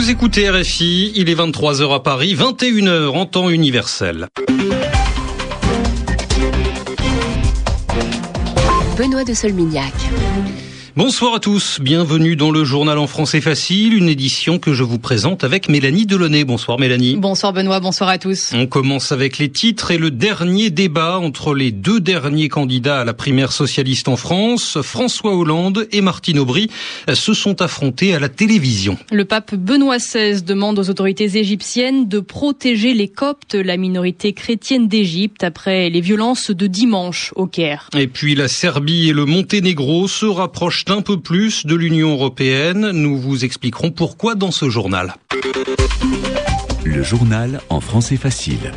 Vous écoutez RFI, il est 23h à Paris, 21h en temps universel. Benoît de Solmignac. Bonsoir à tous, bienvenue dans le journal en français facile, une édition que je vous présente avec Mélanie Delaunay. Bonsoir Mélanie. Bonsoir Benoît, bonsoir à tous. On commence avec les titres et le dernier débat entre les deux derniers candidats à la primaire socialiste en France, François Hollande et Martine Aubry, se sont affrontés à la télévision. Le pape Benoît XVI demande aux autorités égyptiennes de protéger les Coptes, la minorité chrétienne d'Égypte, après les violences de dimanche au Caire. Et puis la Serbie et le Monténégro se rapprochent un peu plus de l'Union européenne. Nous vous expliquerons pourquoi dans ce journal. Le journal en français facile.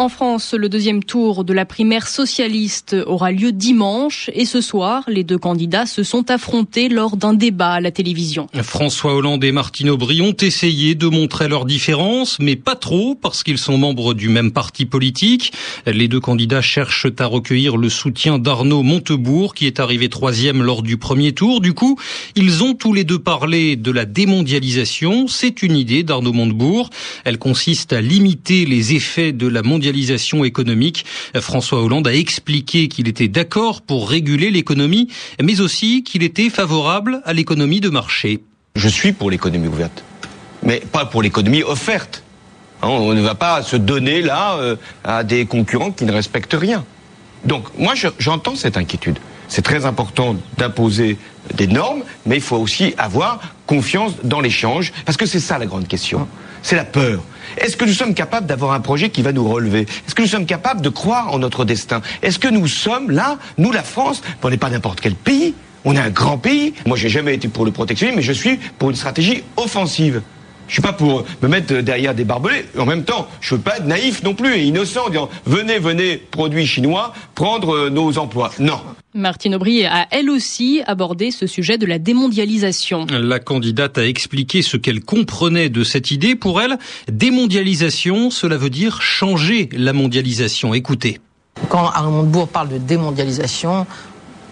En France, le deuxième tour de la primaire socialiste aura lieu dimanche et ce soir, les deux candidats se sont affrontés lors d'un débat à la télévision. François Hollande et Martine Aubry ont essayé de montrer leurs différences, mais pas trop parce qu'ils sont membres du même parti politique. Les deux candidats cherchent à recueillir le soutien d'Arnaud Montebourg qui est arrivé troisième lors du premier tour. Du coup, ils ont tous les deux parlé de la démondialisation. C'est une idée d'Arnaud Montebourg. Elle consiste à limiter les effets de la mondialisation économique. François Hollande a expliqué qu'il était d'accord pour réguler l'économie, mais aussi qu'il était favorable à l'économie de marché. Je suis pour l'économie ouverte, mais pas pour l'économie offerte. Hein, on ne va pas se donner là euh, à des concurrents qui ne respectent rien. Donc moi j'entends cette inquiétude. C'est très important d'imposer des normes, mais il faut aussi avoir confiance dans l'échange, parce que c'est ça la grande question. C'est la peur. Est-ce que nous sommes capables d'avoir un projet qui va nous relever? Est-ce que nous sommes capables de croire en notre destin? Est-ce que nous sommes là, nous la France, on n'est pas n'importe quel pays, on est un grand pays. Moi, j'ai jamais été pour le protectionnisme, mais je suis pour une stratégie offensive. Je suis pas pour me mettre derrière des barbelés. En même temps, je veux pas être naïf non plus et innocent en disant venez, venez, produits chinois, prendre euh, nos emplois. Non. Martine Aubry a elle aussi abordé ce sujet de la démondialisation. La candidate a expliqué ce qu'elle comprenait de cette idée. Pour elle, démondialisation, cela veut dire changer la mondialisation. Écoutez. Quand Arnaud Montebourg parle de démondialisation,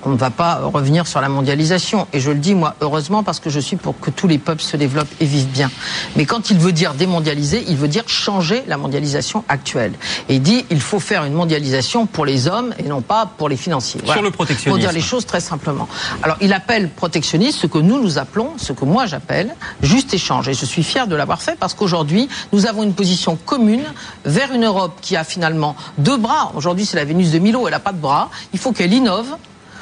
on ne va pas revenir sur la mondialisation. Et je le dis, moi, heureusement, parce que je suis pour que tous les peuples se développent et vivent bien. Mais quand il veut dire démondialiser, il veut dire changer la mondialisation actuelle. Et il dit, il faut faire une mondialisation pour les hommes et non pas pour les financiers. Sur le protectionnisme. Pour dire les choses très simplement. Alors, il appelle protectionniste ce que nous, nous appelons, ce que moi j'appelle, juste échange. Et je suis fier de l'avoir fait parce qu'aujourd'hui, nous avons une position commune vers une Europe qui a finalement deux bras. Aujourd'hui, c'est la Vénus de Milo, elle n'a pas de bras. Il faut qu'elle innove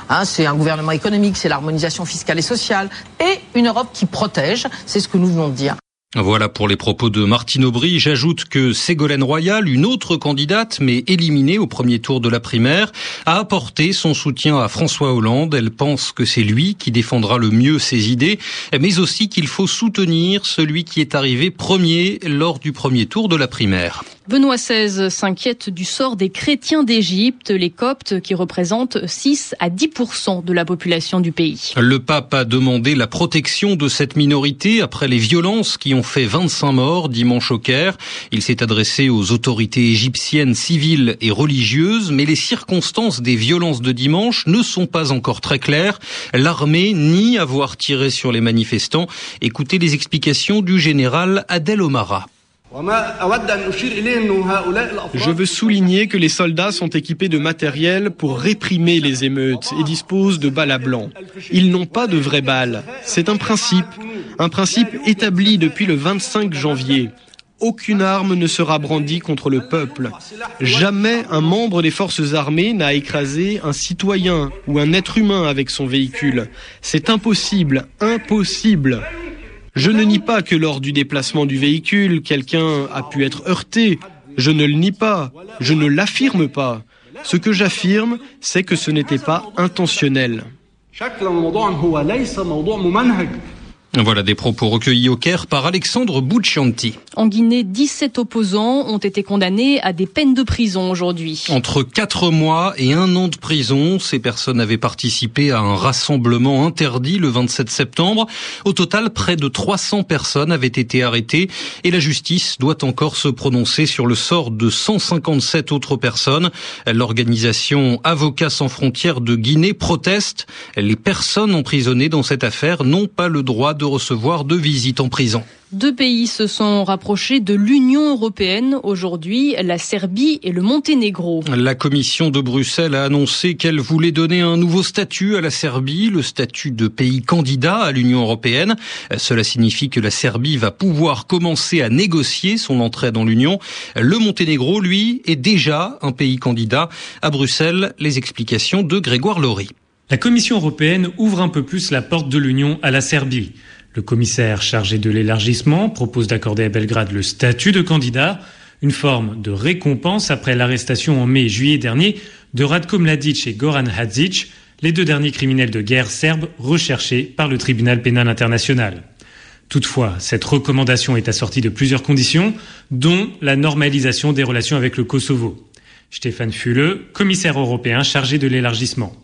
Hein, c'est un gouvernement économique, c'est l'harmonisation fiscale et sociale, et une Europe qui protège, c'est ce que nous venons de dire. Voilà pour les propos de Martine Aubry. J'ajoute que Ségolène Royal, une autre candidate, mais éliminée au premier tour de la primaire, a apporté son soutien à François Hollande. Elle pense que c'est lui qui défendra le mieux ses idées, mais aussi qu'il faut soutenir celui qui est arrivé premier lors du premier tour de la primaire. Benoît XVI s'inquiète du sort des chrétiens d'Égypte, les Coptes qui représentent 6 à 10% de la population du pays. Le pape a demandé la protection de cette minorité après les violences qui ont fait 25 morts dimanche au Caire. Il s'est adressé aux autorités égyptiennes civiles et religieuses, mais les circonstances des violences de dimanche ne sont pas encore très claires. L'armée nie avoir tiré sur les manifestants. Écoutez les explications du général Adel Omara. Je veux souligner que les soldats sont équipés de matériel pour réprimer les émeutes et disposent de balles à blanc. Ils n'ont pas de vraies balles. C'est un principe, un principe établi depuis le 25 janvier. Aucune arme ne sera brandie contre le peuple. Jamais un membre des forces armées n'a écrasé un citoyen ou un être humain avec son véhicule. C'est impossible, impossible. Je ne nie pas que lors du déplacement du véhicule, quelqu'un a pu être heurté. Je ne le nie pas. Je ne l'affirme pas. Ce que j'affirme, c'est que ce n'était pas intentionnel. Voilà des propos recueillis au Caire par Alexandre Bouchanti. En Guinée, 17 opposants ont été condamnés à des peines de prison aujourd'hui. Entre 4 mois et un an de prison, ces personnes avaient participé à un rassemblement interdit le 27 septembre. Au total, près de 300 personnes avaient été arrêtées et la justice doit encore se prononcer sur le sort de 157 autres personnes. L'organisation Avocats sans frontières de Guinée proteste. Les personnes emprisonnées dans cette affaire n'ont pas le droit de recevoir de visite en prison. Deux pays se sont rapprochés de l'Union européenne aujourd'hui, la Serbie et le Monténégro. La commission de Bruxelles a annoncé qu'elle voulait donner un nouveau statut à la Serbie, le statut de pays candidat à l'Union européenne. Cela signifie que la Serbie va pouvoir commencer à négocier son entrée dans l'Union. Le Monténégro, lui, est déjà un pays candidat. À Bruxelles, les explications de Grégoire Laurie. La Commission européenne ouvre un peu plus la porte de l'Union à la Serbie. Le commissaire chargé de l'élargissement propose d'accorder à Belgrade le statut de candidat, une forme de récompense après l'arrestation en mai et juillet dernier de Radko Mladic et Goran Hadzic, les deux derniers criminels de guerre serbes recherchés par le tribunal pénal international. Toutefois, cette recommandation est assortie de plusieurs conditions, dont la normalisation des relations avec le Kosovo. Stéphane Füle, commissaire européen chargé de l'élargissement.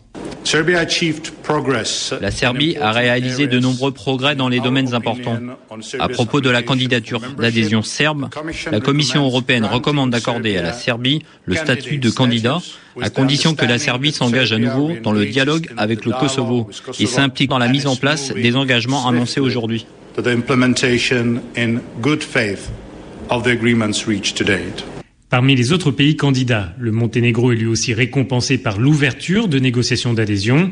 La Serbie a réalisé de nombreux progrès dans les domaines importants. À propos de la candidature d'adhésion serbe, la Commission européenne recommande d'accorder à la Serbie le statut de candidat, à condition que la Serbie s'engage à nouveau dans le dialogue avec le Kosovo et s'implique dans la mise en place des engagements annoncés aujourd'hui. Parmi les autres pays candidats, le Monténégro est lui aussi récompensé par l'ouverture de négociations d'adhésion.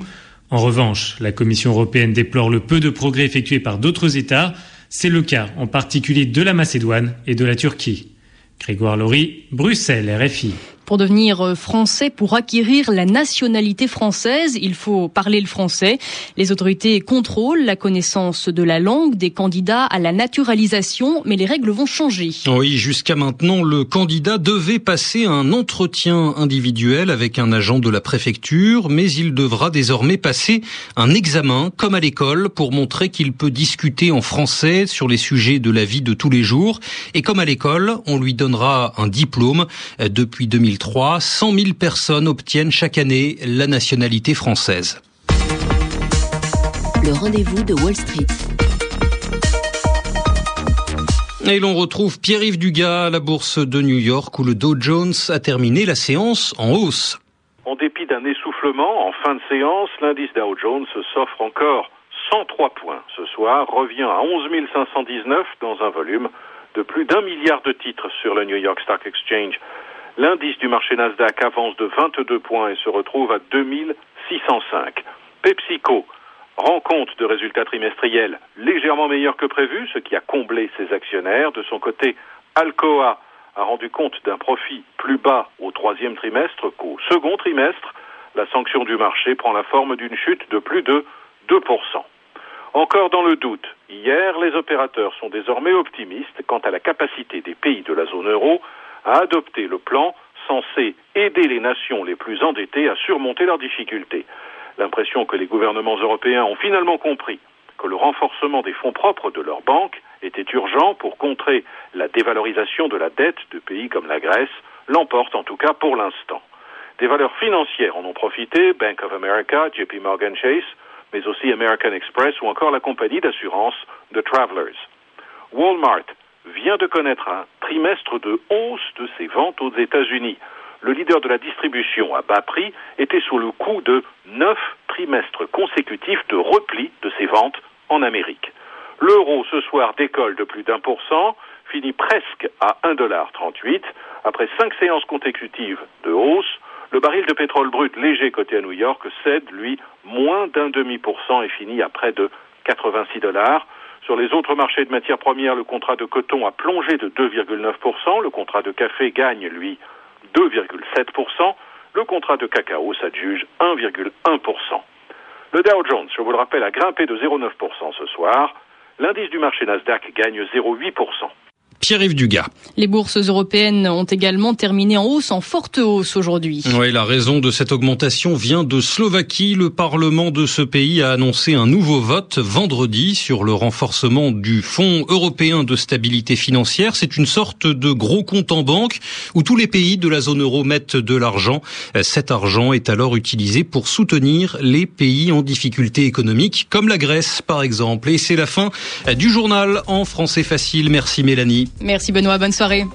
En revanche, la Commission européenne déplore le peu de progrès effectués par d'autres États. C'est le cas en particulier de la Macédoine et de la Turquie. Grégoire Laurie, Bruxelles, RFI. Pour devenir euh, français, pour acquérir la nationalité française, il faut parler le français. Les autorités contrôlent la connaissance de la langue des candidats à la naturalisation, mais les règles vont changer. Oui, jusqu'à maintenant, le candidat devait passer un entretien individuel avec un agent de la préfecture, mais il devra désormais passer un examen, comme à l'école, pour montrer qu'il peut discuter en français sur les sujets de la vie de tous les jours. Et comme à l'école, on lui donnera un diplôme depuis 2003. 2003, 100 000 personnes obtiennent chaque année la nationalité française. Le rendez-vous de Wall Street. Et l'on retrouve Pierre-Yves Dugas à la bourse de New York où le Dow Jones a terminé la séance en hausse. En dépit d'un essoufflement en fin de séance, l'indice Dow Jones s'offre encore 103 points. Ce soir revient à 11 519 dans un volume de plus d'un milliard de titres sur le New York Stock Exchange. L'indice du marché Nasdaq avance de 22 points et se retrouve à 2605. PepsiCo rend compte de résultats trimestriels légèrement meilleurs que prévu, ce qui a comblé ses actionnaires. De son côté, Alcoa a rendu compte d'un profit plus bas au troisième trimestre qu'au second trimestre. La sanction du marché prend la forme d'une chute de plus de 2%. Encore dans le doute, hier, les opérateurs sont désormais optimistes quant à la capacité des pays de la zone euro a adopté le plan censé aider les nations les plus endettées à surmonter leurs difficultés. L'impression que les gouvernements européens ont finalement compris que le renforcement des fonds propres de leurs banques était urgent pour contrer la dévalorisation de la dette de pays comme la Grèce l'emporte en tout cas pour l'instant. Des valeurs financières en ont profité, Bank of America, JP Morgan Chase, mais aussi American Express ou encore la compagnie d'assurance The Travelers. Walmart vient de connaître un trimestre de hausse de ses ventes aux États-Unis. Le leader de la distribution à bas prix était sous le coup de neuf trimestres consécutifs de repli de ses ventes en Amérique. L'euro ce soir décolle de plus d'un pour cent, finit presque à 1,38$. Après cinq séances consécutives de hausse, le baril de pétrole brut léger coté à New York cède, lui, moins d'un demi pour cent et finit à près de 86 dollars. Sur les autres marchés de matières premières, le contrat de coton a plongé de 2,9%, le contrat de café gagne, lui, 2,7%, le contrat de cacao s'adjuge 1,1%. Le Dow Jones, je vous le rappelle, a grimpé de 0,9% ce soir. L'indice du marché Nasdaq gagne 0,8%. Pierre-Yves Dugas. Les bourses européennes ont également terminé en hausse, en forte hausse aujourd'hui. Oui, la raison de cette augmentation vient de Slovaquie. Le Parlement de ce pays a annoncé un nouveau vote vendredi sur le renforcement du Fonds européen de stabilité financière. C'est une sorte de gros compte en banque où tous les pays de la zone euro mettent de l'argent. Cet argent est alors utilisé pour soutenir les pays en difficulté économique, comme la Grèce par exemple. Et c'est la fin du journal en français facile. Merci Mélanie. Merci Benoît, bonne soirée.